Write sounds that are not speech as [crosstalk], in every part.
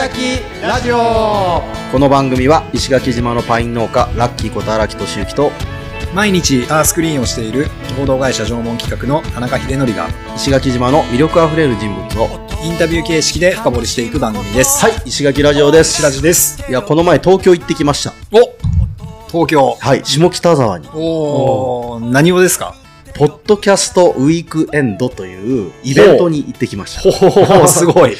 垣ラジオこの番組は石垣島のパイン農家ラッキーこと荒木俊之と毎日アースクリーンをしている合同会社縄文企画の田中秀則が石垣島の魅力あふれる人物をインタビュー形式で深掘りしていく番組です。はい石垣ラジオです白地です。いやこの前東京行ってきましたお東京。はい下北沢におー、何をですか？ポッドキャストウィークエンドというイベントに行ってきましたほほほ、すごい。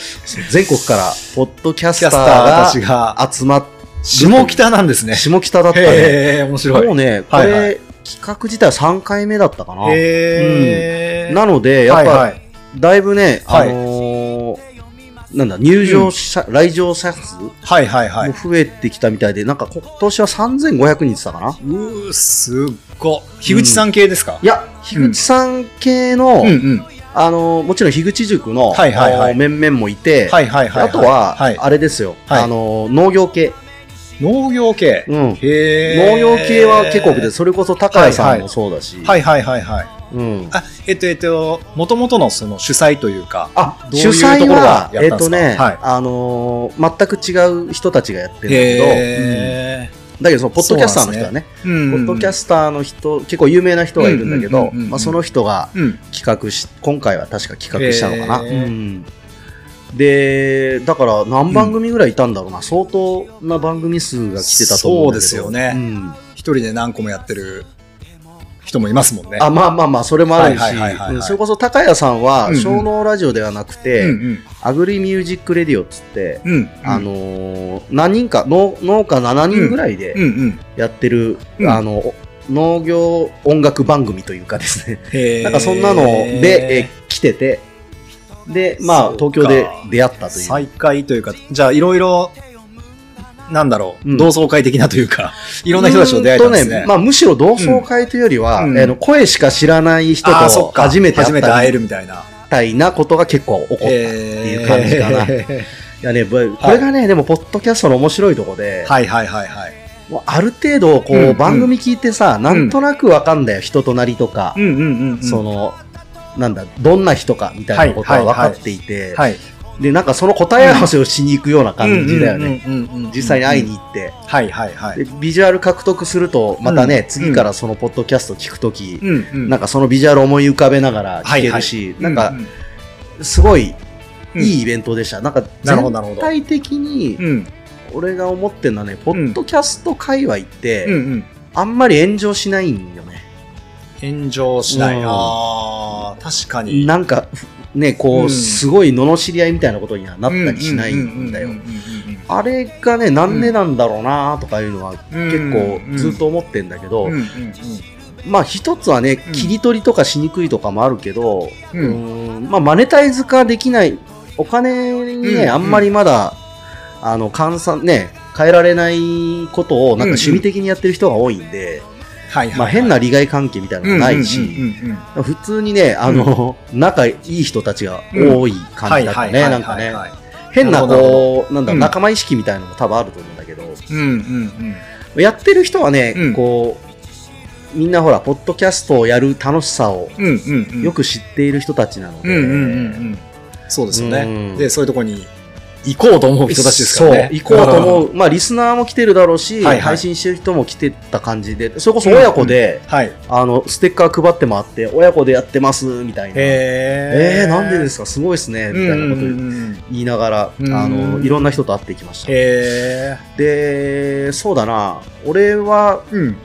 全国からポッドキャスタターたちーが、が集まっ下北なんですね。下北だったね面白い。もうねこれ、はいはい企画自体は3回目だったかなへー。なのでやっぱ、はいはいだいぶね、はいあのーなんだ、入場者、来場者数もはいはいはい。増えてきたみたいで、なんか今年は3500人って言ってたかな？うー、すっご。樋口さん系ですか？いや、樋口さん系の、うんうん。あのーもちろん樋口塾の、はいはいはい面々もいて、はいはいはい。あとは、はい。あれですよ、はいあのー農業系。農業系。うん。農業系は結構多くて、それこそ高谷さんもそうだし、はいはいはいはい。うん。あ、えっと、えっと、もともとのその主催というか、あ、どういう主催ところがったんですか？えっとね、はい。あのー全く違う人たちがやってるんだけど、へうん。だけどそのポッドキャスターの人はね、ー。うんポッドキャスターの人、結構有名な人がいるんだけど、その人がうん。企画し、今回は確か企画したのかな。うん。で、だから何番組ぐらいいたんだろうな、相当な番組数が来てたと思うんだけど。そうですよね。うん。一人で何個もやってる人もいますもんね。あまあまあまあ、それもあるしそれこそ高谷さんは小農ラジオではなくて、うん Agri Music Radio っつって、うん。うん。あのー何人か農農家7人ぐらいで。やってる、うんあの農業音楽番組というかですねなんかそんなので、え来ててでまあ東京で出会ったという、再会というか、じゃあいろいろ、なんだろう、うん同窓会的なというか、[laughs] いろんな人たちと出会えたんですね。うーとまあ、むしろ同窓会というよりは、うんえーの声しか知らない人と初めて会えみるみたいな。たいなことが結構起こった。いへーいう感じかないやね、ぶこれがね、でも、ポッドキャストの面白いとこで、はいはいはいはい。ある程度、こう、うんうん番組聞いてさ、なんとなくわかんだよ、人となりとか、うんうんうんうん。その、なんだ、どんな人かみたいなことは分かっていて、はい。で、なんかその答え合わせをしに行くような感じだよね。実際に会いに行って。はいはいはい。で、ビジュアル獲得すると、またね、うん次からそのポッドキャスト聞くとき、うんうん。なんかそのビジュアルを思い浮かべながら聞けるし、なんか、すごいうんいいイベントでした。なんか全体的にう、ん俺が思ってるのはね、ポッドキャスト界隈って、うんうん。あんまり炎上しないんよね。炎上しない。うんああ、確かに。なんか、ね、こう、うん。すごい罵り合いみたいなことにはなったりしないんだよ。あれがね、なんでなんだろうなとかいうのは結構ずっと思ってんだけど、まあ一つはね、うん。切り取りとかしにくいとかもあるけど、ううんんまあマネタイズ化できない、お金にね、うん。あんまりまだ、あの、換算ね、変えられないことをなんか趣味的にやってる人が多いんで、はいはい。まあ変な利害関係みたいなのもないし、うんうんうん普通にね、あの、仲いい人たちが多い感じだったね、なんかね。変なこう、なんだ仲間意識みたいなのも多分あると思うんだけど、うんうんうん。やってる人はね、うんこう、みんなほら、ポッドキャストをやる楽しさをうんうんうん。よく知っている人たちなので、うんうんうんうん。そうですようね。んで、そういうとこに行こうと思う人たちですからね。行こうと思う。まあ、リスナーも来てるだろうし、はいはい配信してる人も来てた感じで、それこそ親子で、うん。はい。あの、ステッカー配って回って、親子でやってます、みたいな。えへー、なんでですか？すごいですね、みたいなことうん言いながら、うんあの、いろんな人と会ってきました。へで、そうだな、俺は、ーうん。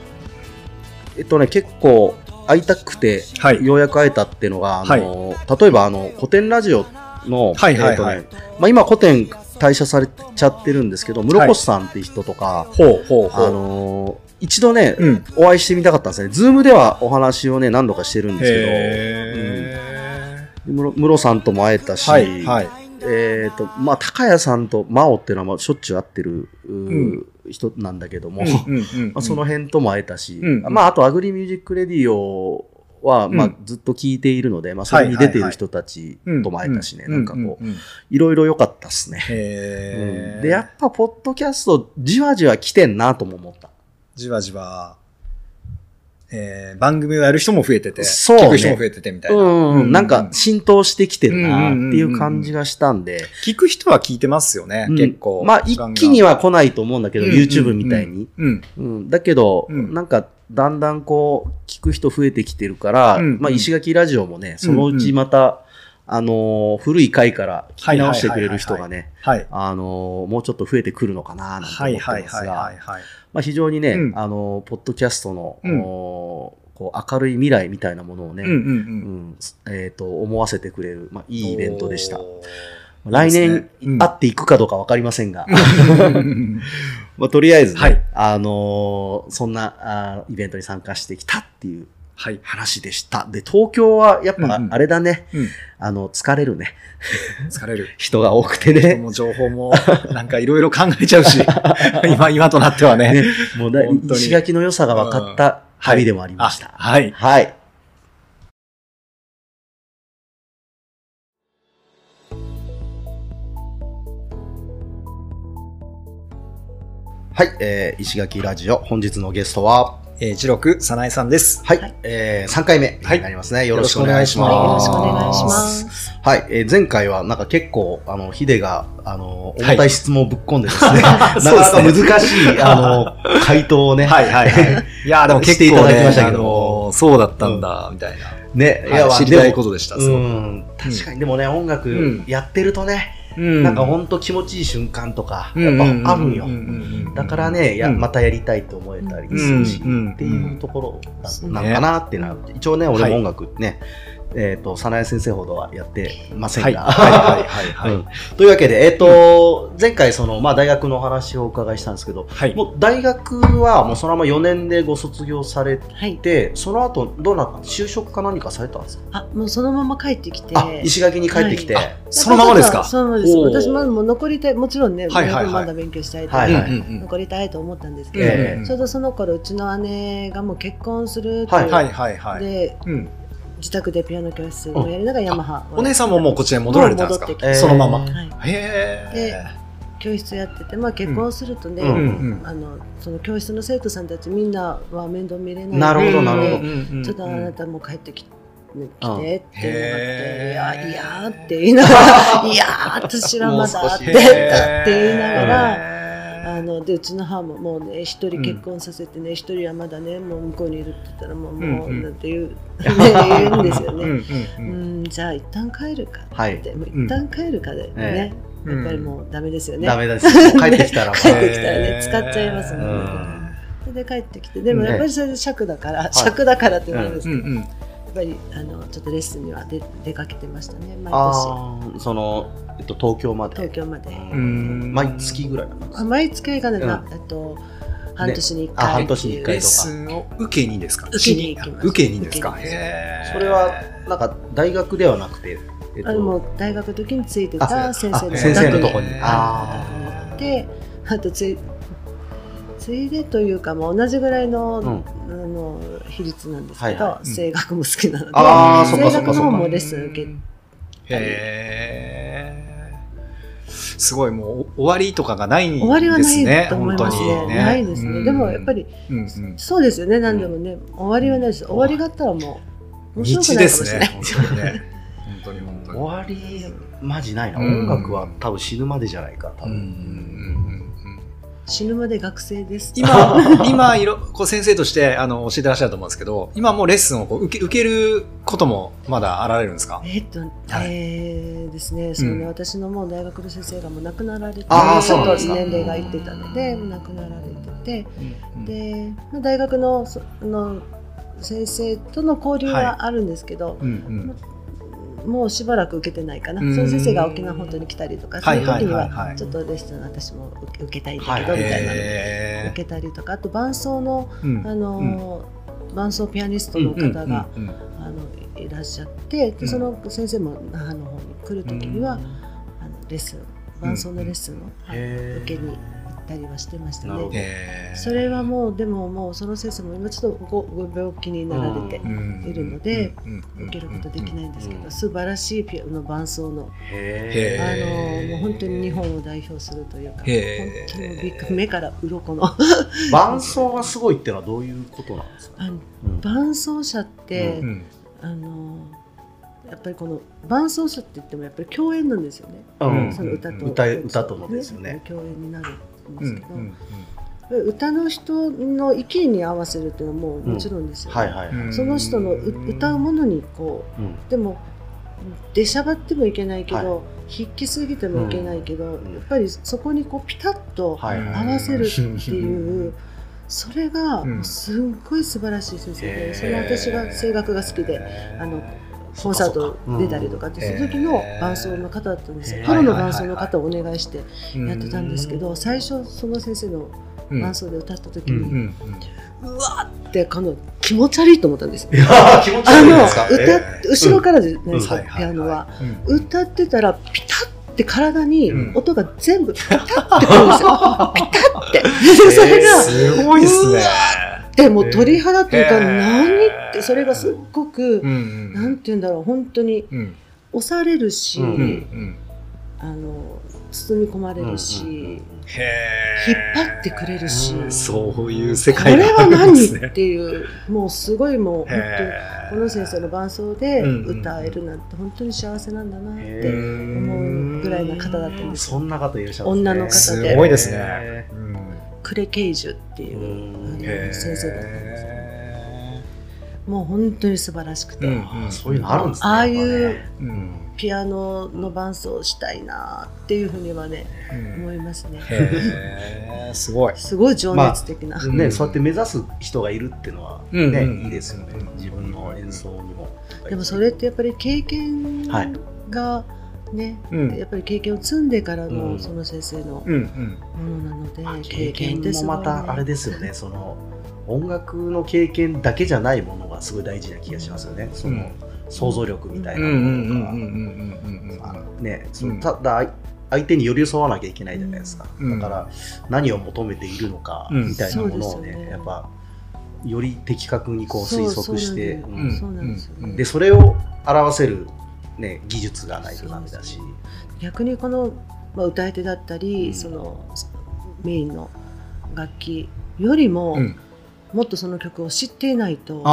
えっとね、結構会いたくて、はい。ようやく会えたっていうのが、あの、例えばあの、コテンラジオの、はいはいはいえっとね、まあ今コテン退社されちゃってるんですけど、室越さんって人とか、ほうほうほう。あのー一度ね、うん。お会いしてみたかったんですね。ズームではお話をね、何度かしてるんですへけど、室室さんとも会えたし、ー。はい。はい。えっ、と、まあ、高谷さんと真央っていうのはまあしょっちゅう会ってる、ううん人なんだけども、うんうんうん [laughs] まあ、その辺とも会えたし、うんまあ、あと、 Agri Music Radioは、まあうん、ずっと聞いているので、まあ、それに出ている人たちとも会えたしね、なんかこう、うん。いろいろ良かったっすね。うんで、やっぱ、ポッドキャスト、じわじわ来てんなとも思った。じわじわ。えー番組をやる人も増えてて、そうね。聞く人も増えててみたいな。うんうんうん、なんかう浸透してきてるなっていう感じがしたんで、聞く人は聞いてますよね、うん。結構。まあ一気には来ないと思うんだけど、うん。YouTube みたいに。うん。うん、だけど、うん。なんか、だんだんこう、聞く人増えてきてるから、うん。まあ、石垣ラジオもね、そのうちまた、あのー古い回から聞き直してくれる人がね、はい。あのーもうちょっと増えてくるのかな、なんてはい思ってますはいはいはがい、はい。まあ、非常にね、うん。あのーポッドキャストの、うん。こう明るい未来みたいなものをね、うんうんう。うんんえっ、と、思わせてくれる、まあ、いいイベントでした。来年、会っていくかどうかわかりませんが、[laughs] まあ、とりあえずね、はい。あのーそんなあーイベントに参加してきたっていうはい。話でした。で、東京はやっぱうんうんあれだね、うん。あの、疲れるね。疲れる。[laughs] 人が多くてね。もう情報も、なんかいろいろ考えちゃうし、[laughs] 今、今となってはね。ねもうだ石垣の良さが分かった旅でもありました。あはい。はい。はい、えー、石垣ラジオ、本日のゲストは、えー、ジロク、さなえさんです。はい、はいえー、3回目になりますね。よろしくお願いしよます。よろしくお願いします。はい、えー前回はなんか結構、あの、ヒデが、あの、はい重たい質問をぶっ込んでですね、[laughs] なかなそうかですね難しい、あの、回答をね、[laughs] はいはいはい。いやーでも結していた構ね、だきましたけどあのーそうだったんだ、みたいな。ね、はい知りたいことででした。うん、確かにでもね、音楽うんやってるとね、うんなんかほんと気持ちいい瞬間とか、うん。やっぱあるんよ。うん。うん。うん。だからね、やうん。またやりたいと思えたりするし、うん。っていうところうんなのかなってなる。一応ね、俺はい。も音楽ね、えっと、早苗先生ほどはやってませんが。はい。はい。はい。はい。[laughs] うん。というわけで、えっ、と、前回その、まあ大学のお話をお伺いしたんですけど、はい。もう大学はもうそのまま4年でご卒業されはい。て、その後どうなった就職か何かされたんですか？あ、もうそのまま帰ってきて。あ、石垣に帰ってきて。ははいそのままですか？そのままです。おー。私ももう残りたい、もちろんね、はいはいはい。大学まだ勉強したいと、はいはい。うんうん残りたいと思ったんですけうんど、えちょうどその頃うちの姉がもう結婚するはいとい。うはいはいはい。でうん自宅でピアノ教室をやりながらヤマハをお姉さんももうこちらに戻られたんですか？もう戻ってきて。そのまま。えーはい、へ教室やってて、まあ、結婚するとね、うん。うんあのその教室の生徒さんたちみんなは面倒見れないなるほどのでなるほど。どちょっとあなたも帰ってきて。来てってへー言われて、いや、いやーって言いながら、いやー、私はまだってって言いながら、あのでうちの母ももうね一人結婚させてね一、人はまだねもう向こうにいるって言ったらもう、もうなんて言う、ね、[laughs] 言うんですよね。うんうんううんん、じゃあ一旦帰るかはい。って、もう一旦帰るかでね、えやっぱりもうダメですよね。ダメです。帰ってきたら、[laughs] 帰ってきたらね、使っちゃいますもうん。んね。それで帰ってきて、でもやっぱりそれで尺だから、い。尺だからって言うんですけど、ぱりあのちょっとレッスンには出出かけてましたね、毎年。ああ、その、えっと、東京まで。東京まで。ん。毎月ぐらいなんですか？あ毎月は行かない。な、うん。えっと半年に1回あ半年に一レッ回とか。スンを受けにですか？受けに行きます。受けにですか？それは、なんか、大学ではなくて、えっあのもう大学の時についてあた先生のあ先生のとこに。ああ行ってあとついついでというかもう同じぐらいの,、うんあの比率なんですけど、はいはい声楽も好きなのであ声楽の方もレッスン受けへすごいもう終わりとかがないんですね終わりはないと思いますねないですね、うんでもやっぱりうんうんそうですよね何でもね、終わりはないです終わりがあったらもう面白くないかもしれないすね本当に本当に終わり、マジないな。うん音楽は多分死ぬまでじゃないか、多うんうんうん分。うん死ぬまで学生です。今、今いろ、こう先生としてあの教えてらっしゃると思うんですけど、今もうレッスンをこう受け受けることもまだあられるんですか？えっと、えーですね、そのね、私のもう大学の先生がもう亡くなられて、ちょっと年齢がいってたので、亡くなられてて、で、まあ大学のその先生との交流はあるんですけど、うんうんもうしばらく受けてないかな、うん。その先生が沖縄本当に来たりとか、そはいの時にはちょっとレッスン私も受けたいんだけど、はいみたいなの受けたりとか、あと伴奏の、うん。あの伴奏ピアニストの方が、いらっしゃってでその先生も那覇の方に来る時には、あのレッスン伴奏のレッスンを、受けに行ったりはしてましたね。それはもうでももうその先生も今ちょっとごご病気になられてうん。いるのでうんうん受けることできないんですけうんど素晴らしいピアノ伴奏のあのもう本当に日本を代表するというか本当に目から鱗の。ー伴奏がすごいっていうのはどういうことなんですか、伴奏者って、うんあのやっぱりこの伴奏者って言ってもやっぱり共演なんですよね。うん。その歌と歌歌とのですよね。共演になるんうんですけど、うん歌の人の意見に合わせるっていうのはもうもちろんですよ、ね。はいはいはい、うん。その人のう歌うものにこうん。うでも出しゃばってもいけないけど、は筆記すぎてもいけないけど、ん。やっぱりそこにこうピタッと合わせるっていう、それがうん。すっごい素晴らしい先生へー。で、それは私が声楽が好きであのコンサート出たりとかってする時の伴奏の方だったんですよ。プロの伴奏の方をお願いしてややってたんですけど、最初その先生の伴奏で歌った時に、んうわーってこの気持ち悪いと思ったんですよ。あの歌後ろからじゃないですか、うん。ピアノは。うん。歌ってたらピタッて体にうん。音が全部ピタッてくるんですよ。[laughs] ピタッて。それが、すごいっすね。でもう鳥肌というか、何って、それがすっごく、んなんて言うんだろう、本当にうん。押されるし、あの、包み込まれるし、うんうんうんへ引っ張ってくれるし、うんそういう世こ界れは何ですねっていう、もうすごいもう、本当に、この先生の伴奏で歌えるなんて本当に幸せなんだなっへてー。思うぐらいな方だったんですよ。そんな方いらっしゃるん女の方すでごいですね。へうん。クレ・ケイジュっていうの先生だったんですよ。もう本当に素晴らしくて、うんーそういうのあるんですねああいうピアノの伴奏をしたいなっていうふうにはねうん。思いますね。すごい。すごい情熱的な。うんね、そうやって目指す人がいるっていうのは、うんねうん。いいですよね。うん自分の演奏にも。でもそれってやっぱり経験はい。がね、うん。やっぱり経験を積んでからうん。のその先生のうんうん。ものなので、まあ経経験もまたあれですよね。その音楽の経験だけじゃないものがすごい大事な気がしますよね。その、想像力みたいなうんうんうんものとかねただ相手に寄り添わなきゃいけないじゃないですか、うんだから何を求めているのかうんみたいなものをね,、ねやっぱより的確にこう推測してでそれを表せる、ね、技術がないとダメだし。逆にこの、まあ、歌い手だったり、うん。そのメインの楽器よりも、うんもっとその曲を知っていないと。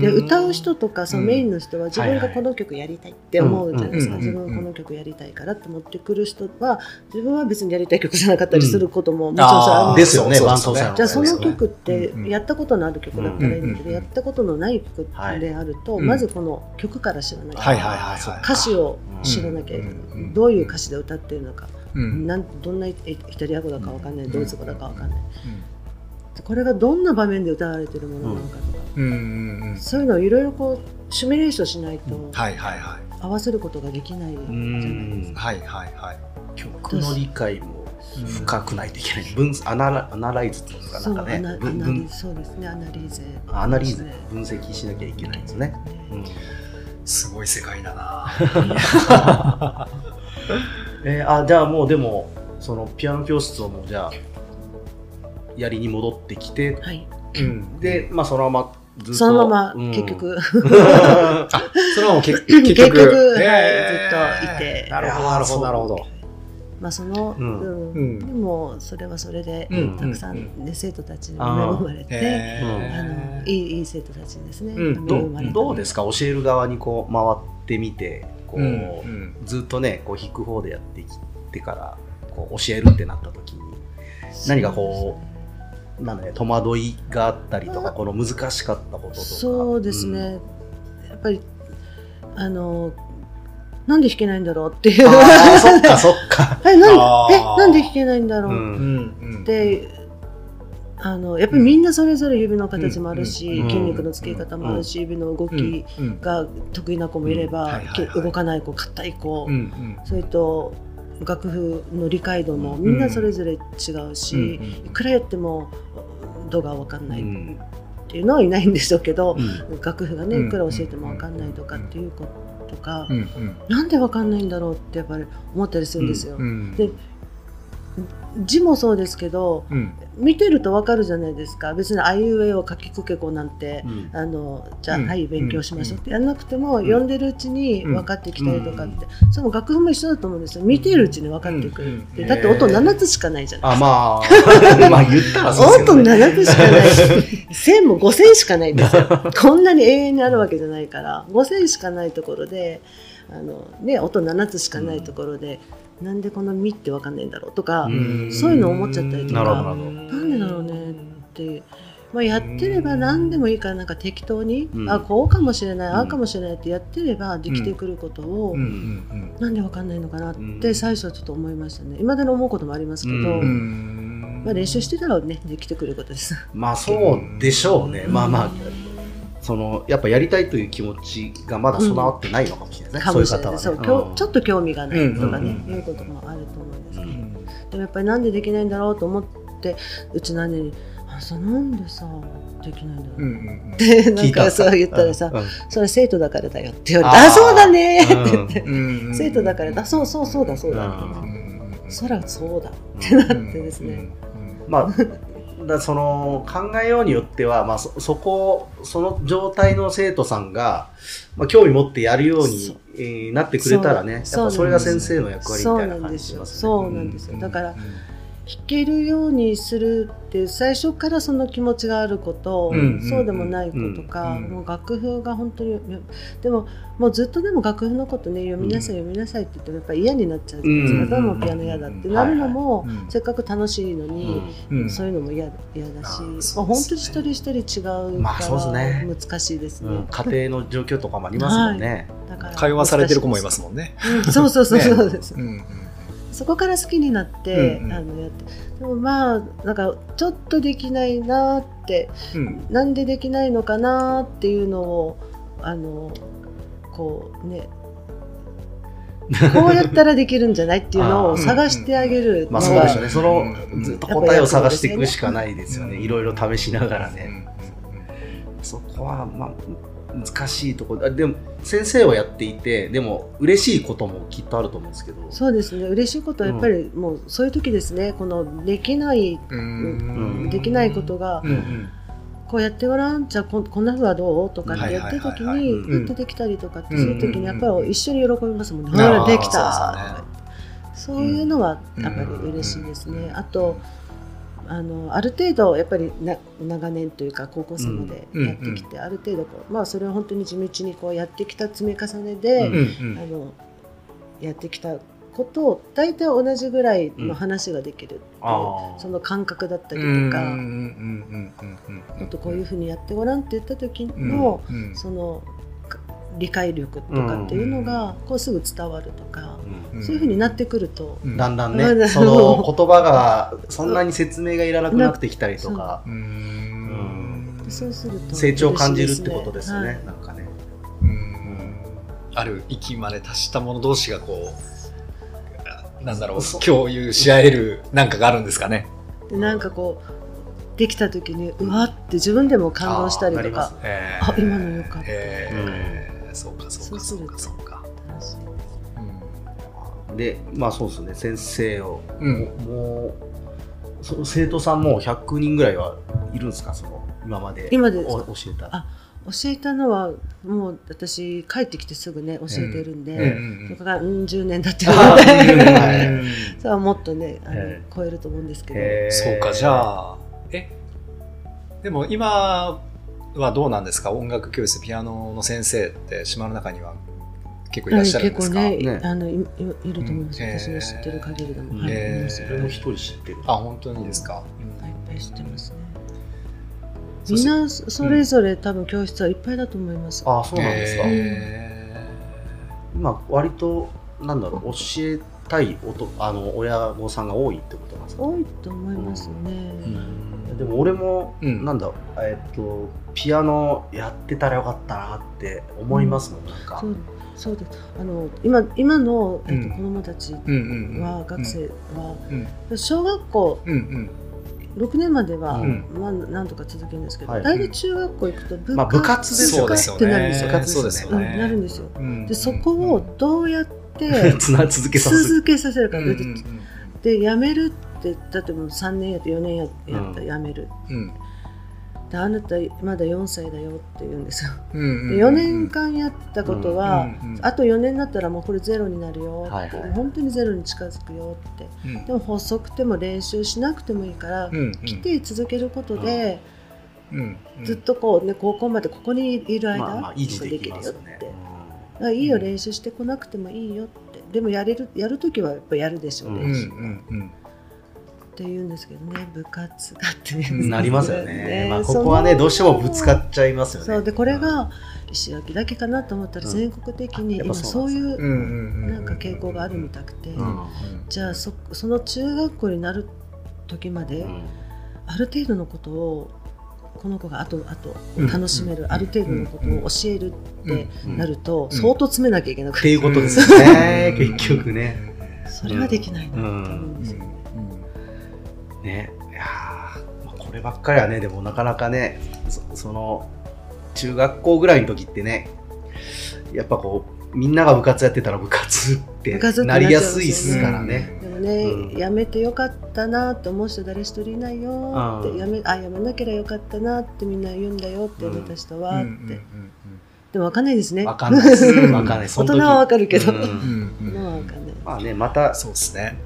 で歌う人とかそのメインの人は自分がこの曲やりたいって思うじゃないですか、うん自分がこの曲やりたいからって持ってくる人は自分は別にやりたい曲じゃなかったりすることももちろんそあるんですよ。ね。じゃあその曲ってやったことのある曲だったらいいんだけど、うんやったことのない曲であると、はい。まずこの曲から知らなきゃいけない。はいはいはいはい。歌詞を知らなきゃいけない、どういう歌詞で歌ってるのか、うん。なんどんなイイタリア語だかわかんない、うん。ドイツ語だかわかんない、これがどんな場面で歌われてるものなのかとか、うん。うんうんそういうのをいろいろこうシミュレーションしないとはいはいはい。合わせることができないじゃないですか。はいはいはい。曲の理解も深くないといけない。分アナラアナライズっていうんですかそうなんかねアナア分。分ナリーそうですねアナリーゼ。アナリーズですね分析しなきゃいけないんですね、うん。すごい世界だな。[laughs] えーあじゃあもうでもそのピアノ教室をもうじゃあやりに戻ってきて。はい、うん。でまあそのままずっと。そのままうん。結局、[laughs] あそれはもう結結結局ずっといて。なるほどなるほどなるほど。まあその、ううん。んうん。でもそれはそれで、うん。たくさん、うね生徒たちに恵まれて、へあー。のいいいい生徒たちにですね、うん。どどうですか？教える側にこう回ってみてこう、ずっとねこう弾く方でやってきてからこう教えるってなった時に何かこうなんだね戸惑いがあったりとかこの難しかったこととか。そうですね、やっぱりあのなんで弾けないんだろうっていう。そっかそっか、え [laughs] なんえなんで弾けないんだろう。うんうんうん。って、あのやっぱりみんなそれぞれ指の形もあるし、うん筋肉のつけ方もあるし、指の動きうんが得意な子もいれば、動かない子硬い子、うんうん。それと楽譜の理解度もみんなそれぞれ違うし、うん。いくらやっても度が分かんないっうん。ていうのはいないんでしょうけど、うん。楽譜がねうん。いくら教えても分かんないとかっていうこととか、うん。うん。なんで分かんないんだろうってやっぱり思ったりするんですよ。うん。で字もそうですけどうん。見てるとわかるじゃないですか。別にあいうえを書きくけこなんて、うん。あのじゃあ、うん。はい勉強しましょうってやらなくても、ん。読んでるうちに分かってきたりとかって、その楽譜も一緒だと思うんですよ。見てるうちに分かってくるって、うん。だって音7つしかないじゃないあ、まあ、[laughs] まあ言ったらそうです音けどね。7つしかない。線も5線しかないんですよ。こんなに永遠にあるわけじゃないから。5線しかないところであの、ね、音7つしかないところで、なんでこの「み」って分かんないんだろうとか、うん。そういうの思っちゃったりとかなんでだろうねって、まあ、やってれば何でもいいからなんか適当に、うん。あこうかもしれない、うん。ああかもしれないってやってればできてくることを、うん。うん。なんでわかんないのかなっうん。て最初はちょっと思いましたね。今での思うこともありますけど、まあ、練習してたらねできてくることです。まあそうでしょうね。まあまあ、その、やっぱやりたいという気持ちがまだ備わってないのかもしれないですね。かもしれない。そそういう方はね。日ちょっと興味がないとかね、うんうんいうこともあると思うんですけど、うんでもやっぱりなんでできないんだろうと思ってうちの姉に「あさなんでさできないんだろう」うんうんってなんかそう言ったらさうん「それ生徒だからだよ」って言われて「あー。あそうだね」って言って、うんうん生徒だからだ。そうそうそうだそうだ、うんそらそうだ。ってなってですね、まあ、だその考えようによっては、まあ、そそこその状態の生徒さんが、まあ、興味持ってやるように、えーなってくれたらねやっぱそれが先生の役割みたいな感じしますね。そうなんですよ。だから弾けるようにするって最初からその気持ちがあること、うんそうでもないことか、うん。もう楽譜が本当にでももうずっとでも楽譜のことね読みなさい読みなさいって言ってもやっぱり嫌になっちゃうじゃないですか、うんどうもピアノ嫌だってなるのも、はいはい。うんせっかく楽しいのに、うん。そういうのも嫌嫌だし、まあ、本当に一人一人違うからまあそうですね。難しいですね。うん家庭の状況とかもありますもんね。だから会話されてる子もいますもんね。うんそうそうそうそうねです、うんうんそこから好きになって、うんうん。あのやってでもまあなんかちょっとできないなってうん。なんでできないのかなっていうのをあのこうね [laughs] こうやったらできるんじゃないっていうのを探してあげるのまあがそうですよね。そのうん。ずっと答えを探していくしかないですよね。いろいろ試しながらね。そこはまあ難しいところあでも先生をやっていてでも嬉しいこともきっとあると思うんですけど。そうですね嬉しいことはやっぱりもうそういう時ですねこのできないうん。できないことがうんうん。こうやってごらんじゃあここんなふうはどうとかってやってる時はいはい。はいにはいやってできたりとかってする時にやっぱり一緒に喜びますもんね。うんできた。そういうのはやっぱり嬉しいですね。あとあのある程度やっぱりな長年というか高校生までやってきて、ある程度こうまあそれは本当に地道にこうやってきた積み重ねで、うんうんあのやってきたことを大体同じぐらいの話ができるっていう、あー。その感覚だったりうんとか、うんうんうんうんうんもっとこういうふうにやってごらんって言った時の、うんうん。そのか理解力とかっていうのがこうすぐ伝わるとか、うん。そういうふうになってくると、うん。だんだんうんねその言葉がそんなに説明がいらなくなってきたりとか。うん。そうすると成長を感じるってことですよはいね。なんかね。うん。ある域まで達した者同士がこうなんだろう共有し合えるなんかがあるんですかね。でなんかこうできた時にうわって自分でも感動したりとかあーなりますえあ今のよかったえーそうかそうかそうかそうか。でまあそうですね。先生を。うん。もうその生徒さんも100人ぐらいはいるんですか？その今まで今で教えた。あ教えたのはもう私帰ってきてすぐね教えてるんで、うん。うんそこからうん10年経ってるあのーではい。それはもっとねあの、え超えると思うんですけど、そうかじゃあえでも今はどうなんですか？音楽教室ピアノの先生って島の中には結構いらっしゃるんですか、結構ねね。あのいいいると思います、うん私の知ってる限りでも、うんはい、それも一人知ってるあ本当にですか、いっぱい知ってますね。みんなそれぞれ多分教室はいっぱいだと思います、あそうなんですか、へ今割となんだろう教えたいおとあの親御さんが多いってことなんですか、多いと思いますね、ーでも俺も、うん。なんだえっとピアノやってたらよかったなって思いますもん、なんか。そうそうですあの今今の、えっとうん。子供たちうんうんうん。は、学生は、うん。小学校うんうん。6年までは、うん。まあ、なんとか続けるんですけど、はい。大体中学校行くと部まあ部活ですよね。ってなるんですよ。部活そうですようんねなるんですよ。うん。でそこをどうやって [laughs] つな続けさせる。続けさせるか、うんうんうん。でやめるで例えば3年やって4年ややったらやめる、うん。であなたまだ4歳だよって言うんですよ、うんで4年間やったことは、うんうんあと4年になったらもうこれゼロになるよって、はいはい。本当にゼロに近づくよって。うん。でも細くても練習しなくてもいいから、うん来て続けることで、うん。ずっとこうね高校までここにいる間、まあまあできるよって、まね。いいよ練習してこなくてもいいよって。でもやれるやるときはやっぱやるでしょう、うん。うんう練習んうんって言うんですけどね部活がってうんなりますよね。まあここはねどうしてもぶつかっちゃいますよね。そうでこれが石垣だけかなと思ったらうん。全国的に今そうういうなんか傾向があるみたくて、うんじゃあそその中学校になる時まで、うん。ある程度のことをこの子があとあとうん。楽しめる、ある程度のことを教えるってうん。なると、ん。相当詰めなきゃいけなくっていうことですよね。結局ね。それはできないなって思うんですよ、ね。いやーまあこればっかりはねでもなかなかねそその中学校ぐらいの時ってねやっぱこうみんなが部活やってたら部活ってなりやすいっすからうん。ね。でもね、うん。やめてよかったなって思う人誰一人いないよって、うんやめあやめなければよかったなってみんな言うんだよってやめた人はって、でも分かんないですね。わかんないです。うんわかんない。そ大の時人は分かるけど、うん。今は分かんない。まあねまたそうですね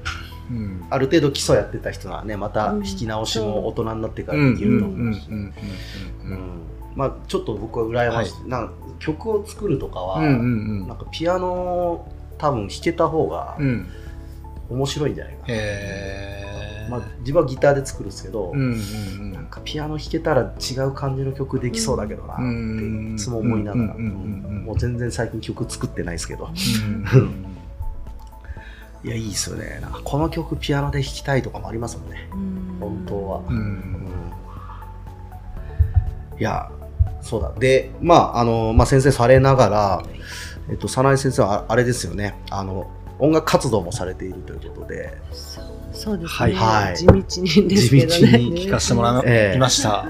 うん。ある程度基礎やってた人はねまた引き直しも大人になってからできると思うし、うんまあちょっと僕は羨ましい、なんか曲を作るとかは、なんかピアノ多分弾けた方が面白いんじゃないかな、まあ、自分はギターで作るんですけど、なんかピアノ弾けたら違う感じの曲できそうだけどなっていつも思いながら、もう全然最近曲作ってないですけど、うん [laughs] いやいいですよね。なんかこの曲ピアノで弾きたいとかもありますもんね、うん。本当は。ううん。んいやそうだ。でまああの、まあ、先生されながら、えっと、早苗先生はああれですよね。あの音楽活動もされているということで。そうですね、はいはい。地道にですけどね。地道に聞かせてもらええ。いました。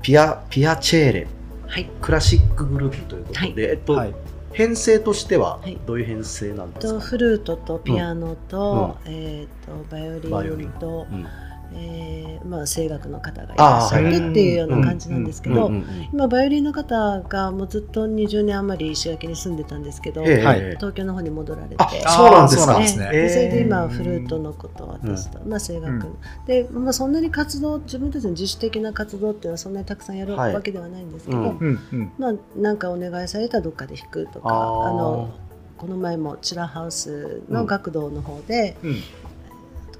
ピアピアチェーレ。はい。クラシックグループということで、はい。えっとはい編成としてははい。どういう編成なんですか、とフルートとピアノと,、えー、とバイオリバイオリン。ンと、うんえーまあ、声楽の方がいらっしゃってっていうような感じなんですけど、うんうん今バイオリンの方がもうずっと20年余り石垣に住んでたんですけど、ええ。はい。東京の方に戻られて。あそうなんですねでそれで今えーフルートのこと私と、まあ、声楽、うん。で、まあ、そんなに活動自分たちの自主的な活動っていうのはそんなにたくさんやるはいわけではないんですけど、うん。うんうんまあ、なんかお願いされたらどっかで弾くとかあのこの前もチラハウスの学童の方で、うん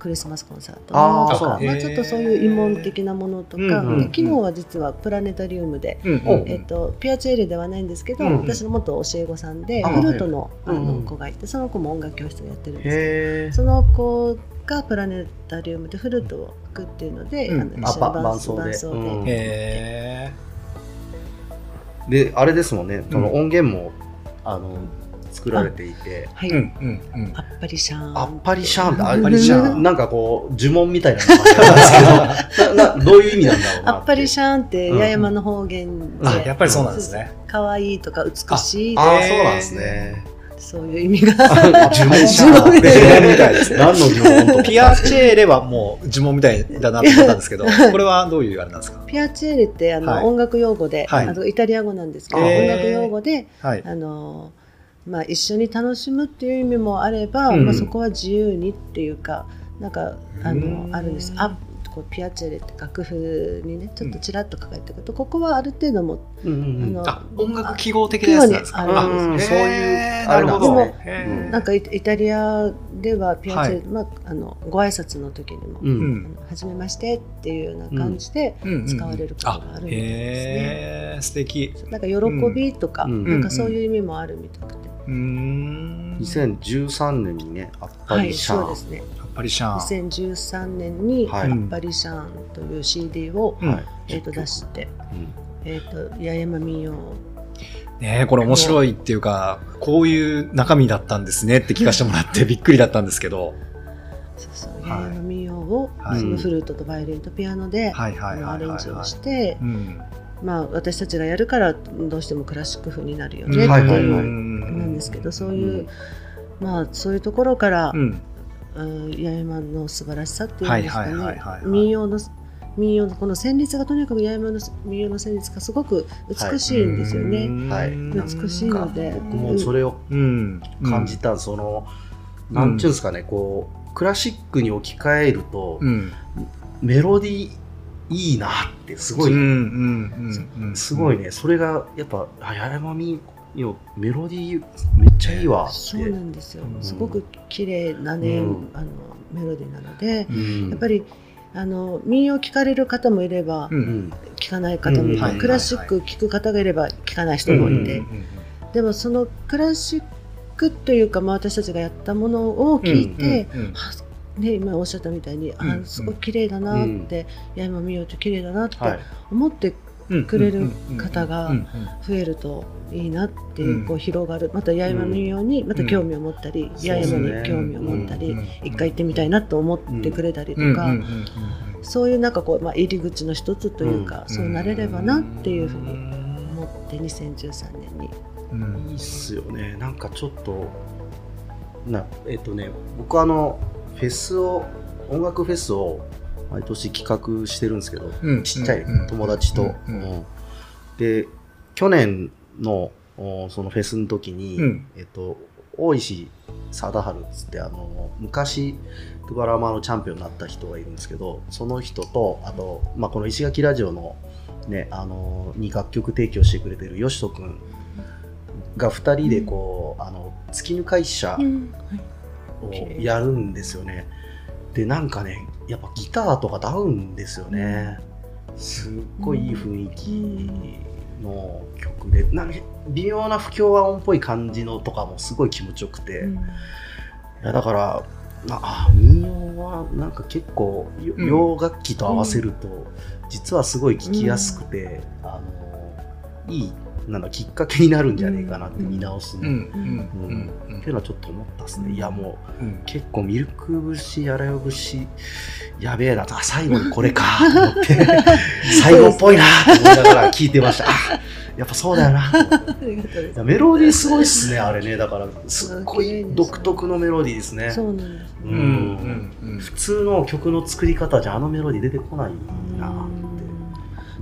クリスマスコンサート。とか、まあ、ちょっとそういう慰問的なものとか、うんうんで昨日は実はプラネタリウムで、うんおえっと、ピアチェーレではないんですけど、うん私の元教え子さんであフルートの,、あの子がいてその子も音楽教室をやってるんですけどその子がプラネタリウムでフルートを吹くっていうので、うんあの一緒に伴伴奏で。であれですもんねそのうん音源も、あの作られていて。はい、えうんうんうん。あっぱりシャーンあっぱりシャーンってああっぱりシャーン。なんかこう呪文みたいな名前なんですけど [laughs] ななどういう意味なんだろうなあっぱりシャャーンってうん。八重山の方言で、あやっぱりそうなんですね。可愛いとか美しいああそうなんですねそういう意味が呪文みたいですね何の呪文とピアチェーレはもう呪文みたいだなと思ったんですけどこれはどういうあれなんですかピアチェーレってあの、はい音楽用語で、はいあのイタリア語なんですけど、へー音楽用語ではいあの、まあ、一緒に楽しむっていう意味もあれば、うん。まあ、そこは自由にっていうかなんかあうん。のあるんです。あこうピアチェレって楽譜にねちょっとちらっと書かれてると、ここはある程度もうんうんうん。あのあ音楽記号的なやつなんですか？記号にあるうんへーそういうなるほどあれなんですねなんかイイタリアではピアチェレ、はい。まあ、あのご挨拶の時にも、うん。うんあの初めましてっていうような感じでうんうんうん。使われることがあるみたいですね。へー素敵。なんか喜びとか、うんなんかそういう意味もあるみたくて、うーん2013年にねあっぱはい、りシャーン、そうですね。やっぱりシャーン2013年に「はい。やっぱりシャーン」という CD を、うん。はい。えー、と出して、うん。えー、と八重山民謡。ねえこれ面白いっていうかこういう中身だったんですねって聞かせてもらって [laughs] びっくりだったんですけど。そうそうはい。八重山民謡を、はい。そのフルートとバイオリンとピアノで、アはいはいレンジをしはてい、うん。まあ、私たちがやるからどうしてもクラシック風になるよねっていうですけどそういう、まあ、そういうところから、うん。うん八重山の素晴らしさっていうんですかはいはいはいねはい。民謡の民謡のこの旋律がとにかく八重山の民謡の旋律がすごく美しいんですよね。はい。美しいので。僕もそれをうん。感じた、そのなんていうんですかねこうクラシックに置き換えると、うん。メロディーいいなってすごい、すごいね。それがやっぱあ八重山民謡メロディーめっちゃいいわ。そうなんですよ。うん。すごく綺麗なね、うん。あのメロディーなので、うん。やっぱりあの民謡聞かれる方もいれば、ううん。ん聞かない方もいて、クラシック聞く方がいれば聞かない人もいて、うんでもそのクラシックというか、まあ、私たちがやったものを聞いて、ね、今おっしゃったみたいに、うんあすごい綺麗だなって、八重山民謡って綺麗だなってはい。思ってうんくれる方が増えるといいなっていう,、うん。こう広がる。また八重山民謡にまた興味を持ったり、ん。八重山に興味を持ったり、一回行ってみたいなと思ってくれたりとか、そういうなんかこう、まあ、入り口の一つというか、うん。そうなれればなっていうふうに思って2013年に。うん。いいっすよね。なんかちょっとなえっ、とね僕あのフェスを音楽フェスを毎年企画してるんですけど、うんちっちゃいうん友達と、うんうん。うん。で去年のおそのフェスの時に、うん。えっと大石貞治っつってあの昔ドバラマのチャンピオンになった人がいるんですけどその人とあと、まあ、この石垣ラジオの、ね、あのに楽曲提供してくれてるよしとくんが2人でこう、あの月ぬ会社をやるんですよね。でなんかねやっぱギターとかダウンですよね。すっごいいい雰囲気の曲で。なんか微妙な不協和音っぽい感じのとかもすごい気持ちよくて、いやだからまあ民謡はなんか結構ようん洋楽器と合わせると、実はすごい聴きやすくて、あのいいなんだきっかけになるんじゃねえかなって見直すの、うんっうん。うんていうのはちょっと思ったっすね。いやもううん。結構ミルク節やらよ節やべえなと。あ最後にこれか。と [laughs] 思って。最後っぽいなと思いながら聞いてました。あやっぱそうだよな。[laughs] メロディーすごいっすねあれね。だからすっごい独特のメロディーですね。そうなんです。ううんんうん。普通の曲の作り方じゃあのメロディー出てこないな。って思いながら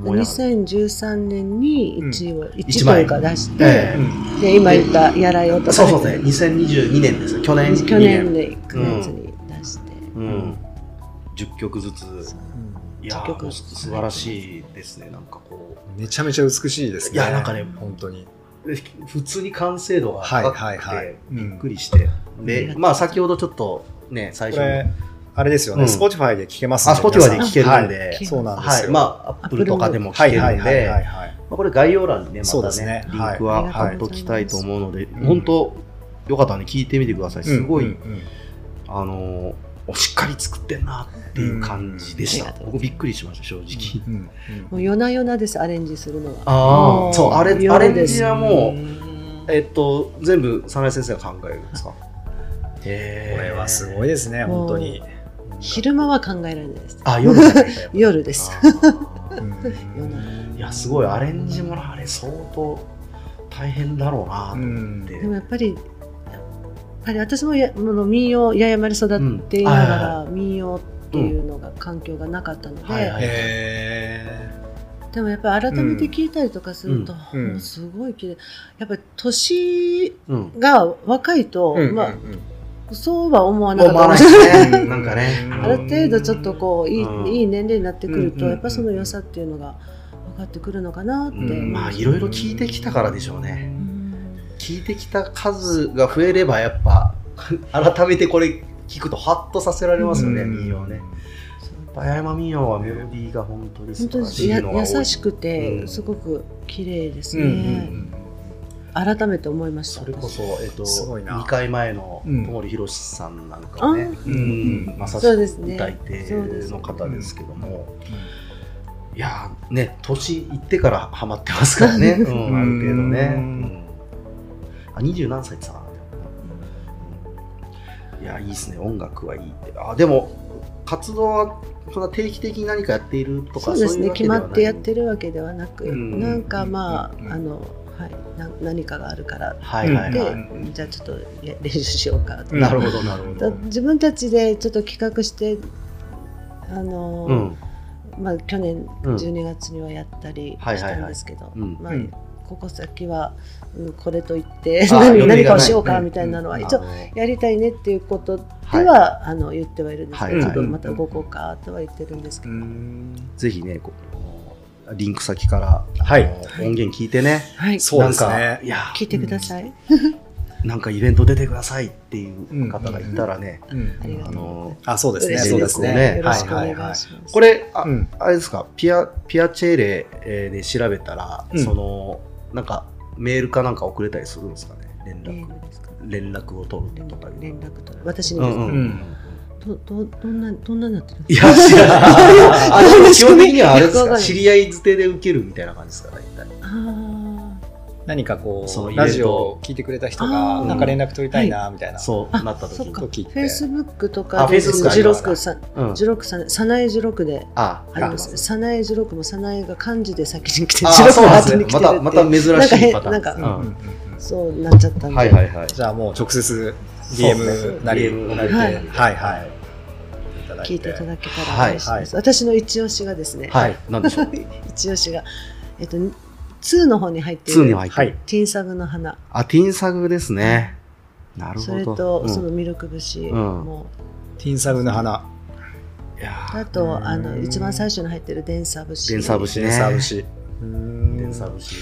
2013年に一応、一一枚枚が出して、えうんで今言った「やらよ」とか。そうそうですね2022年ですよ。去年去年2で9月に出して、うん、10曲ずつ。いや10曲素晴らしいですね。なんかこめちゃめちゃ美しいですね。いやなんかね本当に。う普通に完成度が高くて、はいはいはい。びっくりして、うんでまあ先ほどちょっとね最初にあれですよね、うん。Spotify で聞けますんあ Spotify で皆さ聴けるんで、はい。そうなんですはい、よ。まあ、アップルとかでも聞はいけるんで、これ概要欄にね、そうまたね。ね、リンクははい貼っときたいと思うので、ん本当、よかったらね、聞いてみてください。すごい、あのしっかり作ってんなっていう感じでした。うん僕びっくりしました、正直。もう夜な夜なですアレンジするのは。ああ、そう、あれ、夜アレンジはもう、うん。えっと、全部、早苗先生が考えるんですか？へこれはすごいい。ですね、本当に。昼間は考えられないです。あ、夜 [laughs] 夜です。うん。いや、すごい、アレンジもあれ、相当大変だろうなと思って。でもやっぱりやっぱり私もやもの民謡八重山で育っていながら、民謡っていうのが環境がなかったので、でもやっぱり改めて聞いたりとかすると、すごい綺麗。やっぱり年うん。が若いと、まあ、そうは思わなかった。ですね。[laughs] なんかね。ある程度ちょっとこういい,、うん。いい年齢になってくると、うん。うんやっぱその良さっていうのが分かってくるのかなって、うん。まあ、いろいろ聞いてきたからでしょうね。うん。聞いてきた数が増えれば、やっぱ、[laughs] 改めてこれ聞くと、ハッとさせられますよね、うん。民謡ね。八重山民謡はメロディーが本当に素晴らしいのが多い。優しくて、うん。すごく綺麗ですうんうんね、改めて思いました。それこそ、えっと、すごいな。2回前のうん。友利宏さんなんかはね、あうん。まさしくそうですね。歌い手の方ですけども、いやーね、年いってからハマってますからね、[laughs] うん、ある程度ね。うん。うん。あ、二十何歳ってさ、いや、いいですね、音楽はいいって。あ、でも、活動はそんな定期的に何かやっているとかそうですね。決まってやってるわけではなく、うん。なんかまあ、うん。あのはい、な何かがあるからで、はいはいはい。うんじゃあちょっとや練習しようかと。[laughs] なるほどなるほだど。自分たちでちょっと企画してあのーうん。まあ、去年うん。12月にはやったりしたんですけど、うん。まあうん。ここ先は、うん、これといってあ [laughs] 何かをしようかみたいなのはうん。一応やりたいねっていうことでは、あの言ってはいるんですけど、はいちょっとまた動こうかとは言ってるんですけど、ぜひね、こうリンク先から、はい。音源聞いてね。はい、そうですなんかねいや、聞いてください。なんかイベント出てくださいっていう方がいたらね、うん。あの、あそうですね。そうですすね。はいはいはい。これ、あ,、うん。あれですか、ピア、ピアチェーレえーで調べたら、うん。その、なんか、メールかなんか送れたりするんですかね、連絡。連絡を取るとか。連絡と私にうんですか、うん。うんどどどんなどんなになってるんいですか？や、知ら [laughs] ない。あでも基本的にはあれですか、知り合いづてで受けるみたいな感じですか、大体。あ何かこうラジオを聞いてくれた人あがー。なんか連絡取りたいなみたいな。そうあなった時に。時フェイスブックとかジロありますクさうん。ジロクさんサナエジロクであ、ありますサナエジロクもサナエが漢字で先に来てあジロクがそうなんですね。後に来てるって。いうまた、また珍しいパターンなんか。うんうんうんうん。そうなっちゃったんで、はいはいはい。じゃあもう直接 DM なり DM なり。はい。はい聞いていただけたらはい嬉しいです、私の一押しがですね、はい。なんでしょう？[laughs] 一押しがえっと2の方に入ってい2にる。ティンサグの花。あ、ティンサグですね。なるほど。それと、うん。そのミルク節うん。も、ティンサグの花。あとあのうん一番最初に入ってる電サ節。電サ節ね。デンサー節。電サ節。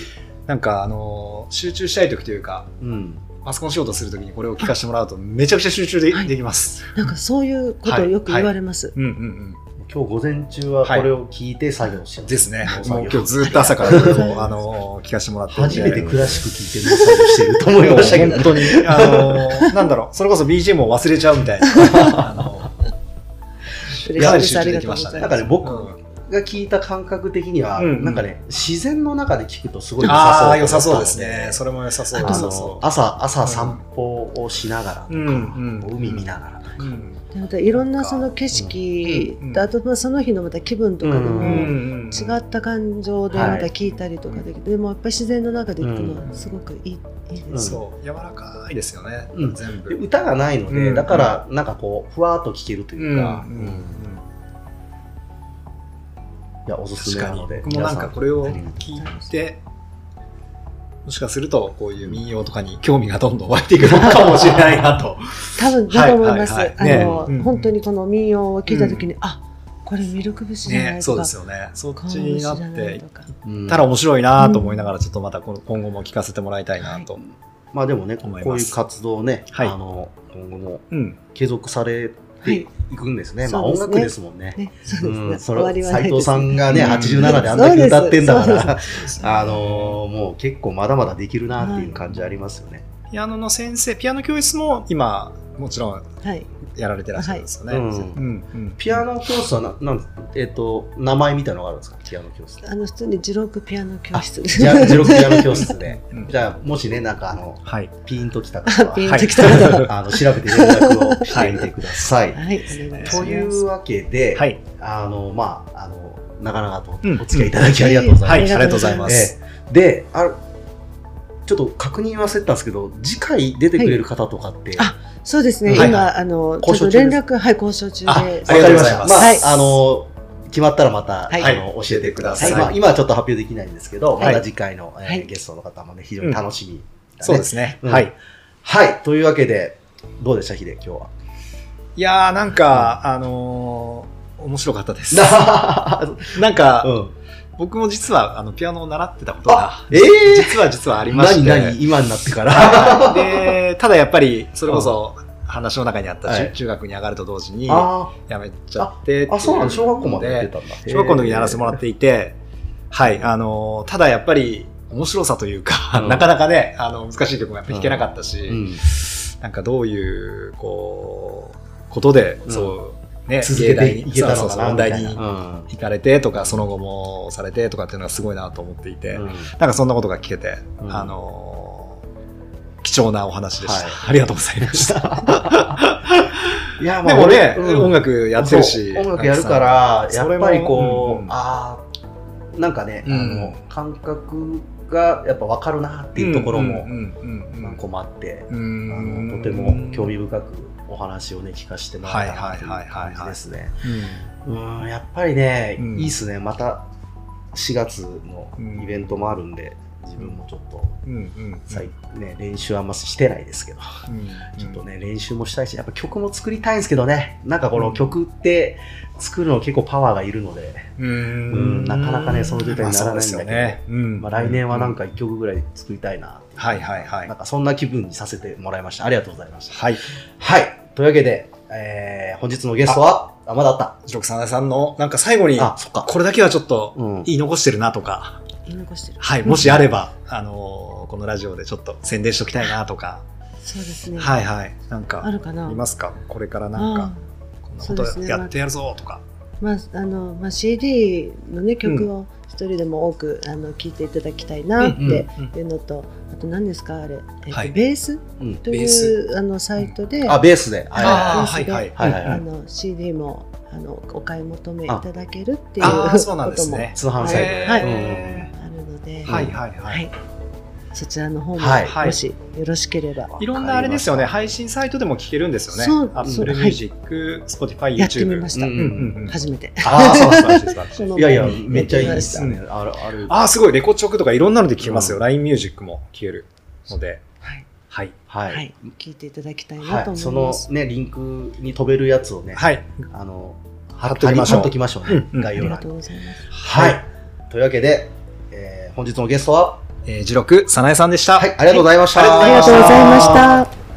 なんかあの集中したい時というかうん。パソコン仕事する時にこれを聞かせてもらうとめちゃくちゃ集中で,、はい。できます。なんかそういうことをよく言われます、うんうんうん。今日午前中はこれを聞いて作業してます。ですね。もう今日ずっと朝からあの聞かせてもらって初めてクラシック聞いて農作業してると思いましたけど。本当に、あのなんだろう、それこそ BGM を忘れちゃうみたいな。あの嬉しいです。かなり集中できましたね。ざいます。なんかね、僕うんが聞いた感覚的には、うんうん。なんかね、自然の中で聞くとすごい良さそう。良さそうですね。それも良さそう、あ良さのそ朝、朝散歩をしながらとか、うんうん。海見ながらとか。いろんなその景色、うんであとまあその日のまた気分とかでうんもうん違った感情でまた聞いたりとかできて、でもやっぱり自然の中で聞くのはすごくいい,、いいです、そう、柔らかいですよね。うん。全部。で歌がないので、うん。だから、なんかこう、ふわーっと聴けるというか、うんうん。うんいや、おすすめなので。僕もなんかこれを聞いて、もしかするとこういう民謡とかに興味がどんどん湧いていくのかもしれないなと。多分だと思います、はいはいはいあの、ねうん本当にこの民謡を聞いた時に、あこれミルク節じゃなね、いとか、そうですよね。そっちになってたら面白いなと思いながら、ちょっとまたこの今後も聞かせてもらいたいなと。まあでもね、こういう活動をね、はいあの、今後もうん。継続されてい。くんですね。まあそうですね。音楽ですもんね。ね、そうですね、うん、そ終わりれ斎はないです藤さんがね、うん。87であんだけ歌ってんだから、す。あのーもう結構まだまだできるなっていう感じありますよね。ピアノの先生、ピアノ教室も今、もちろんはい、やられてらっしゃるんですよね。ピアノ教室はな、なんえっ、と、名前みたいなのがあるんですか？ピアノ教室。あの普通にジロークピアノ教室じゃあ、ジロクピアノ教室で。[laughs] うんじゃあ、もしね、なんかあの、はい。ピーンときた方は、ピンときた方は [laughs] あの、調べて連絡をしてみてください。はい、お願いします。というわけで、はい。あの、まあ、あの、長々とうんお付き合いいただきありがとうございます。はい、ありがとうございます。ええで、あちょっと確認忘れてたんですけど、次回出てくれる方とかって、あそうですね、はい今、あの、ちょっと連絡、はい、交渉中で。ありがとうございますまあ、はいあの、決まったらまた、はいあの教えてください。はいまあ、今はちょっと発表できないんですけど、はいまた次回の、えゲストの方もね、非常に楽しみ、そうですね。うんはい。はい。というわけで、どうでした、ヒデ、今日は？いやー、なんか、あのー、面白かったです。な [laughs] なんか、うん、僕も実はあのピアノを習ってたことがあ、ええ実は実はありまし何て。何今になってから。は [laughs] いで、ただやっぱり、それこそ、話の中にあった、はい。中学に上がると同時に、あやめちゃってーあ、そうなの小学校までやってでたんだ。小学校の時にやらせてもらっていて、はい、あの、ただやっぱり、面白さというか、うん。なかなかね、あの、難しい曲もやっぱ弾けなかったし、うん。なんかどういう、こう、ことで、うん。そう、ね、続けてい芸けたのかなみに行かれてとか、その後もされてとかっていうのがすごいなと思っていて、うん。なんかそんなことが聞けて、うん。あのー貴重なお話でした、はい。ありがとうございました。[laughs] いや、でもね、うん。音楽やってるし、音楽やるから、やっぱりこう、うんああ、なんかね、うん。あの、感覚がやっぱ分かるなっていうところもうんうんうん何個もあって、とても興味深くお話をね聞かせてもらったなっていうはいはいはいはい。はい感じですね。うん。うんやっぱりね、うん。いいっすね。また4月のイベントもあるんで、自分もちょっとうんうん最、ね、練習あんましてないですけど、うんちょっとね練習もしたいしやっぱ曲も作りたいんですけどね。なんかこの曲って作るの結構パワーがいるので、うん。うんなかなかねその状態にならないんだけど。まあね。うん。まあ、来年はなんか1曲ぐらい作りたいなはいはいはい。なんかそんな気分にさせてもらいました。ありがとうございました。はい。はい。というわけで、えー本日のゲストはあ。まだあった。ジロクサナさんのなんか最後にあそっか。これだけはちょっとうん。言い残してるなとか、言い残してる。はい、もしあれば、あのーこのラジオでちょっと宣伝しときたいなとか、そうですね。はいはい、なんあか、るかな。いますか？これからなんかあ、こんなこそうですね。とやってやるぞとか。まああのまあ、CD の、ね、曲を一人でも多くあの聴いていただきたいなっていうのと、あと何ですか？あれ、えっとはい。ベース？うんとベーいうあのサイトで、あベースで。はいはあーはいはい。はいはい。あの CD もあのお買い求めいただけるっていうあことあ、そうなんですも。ね。通販サイトで、はいへあるので、ーはいはい。ははい。い。そちらの方も、はい。もしよろしければ。いろんなあれですよね、配信サイトでも聞けるんですよね。そうそう Apple Music、Spotify、やってみま。した、うんうんうん。うん初めて。ああそう素晴らしい素晴らしいそのいやいやめっちゃいいですよね。うあるある。ああ、すごい、レコチョクとかいろんなので聞けますよ。うん。LINE ミュージックも聞けるので。はい、はい。はい、はい、聞いていただきたいなとはい、その思い。ます。ねリンクに飛べるやつをね、はい。あの貼っときましょう。貼っときましょうね、うんうん。ありが概要欄に。とうございます。はい、というわけで、えー本日のゲストはえー、ジロク、サナエさんでした。はいありがとうございました、はいありがとうございました。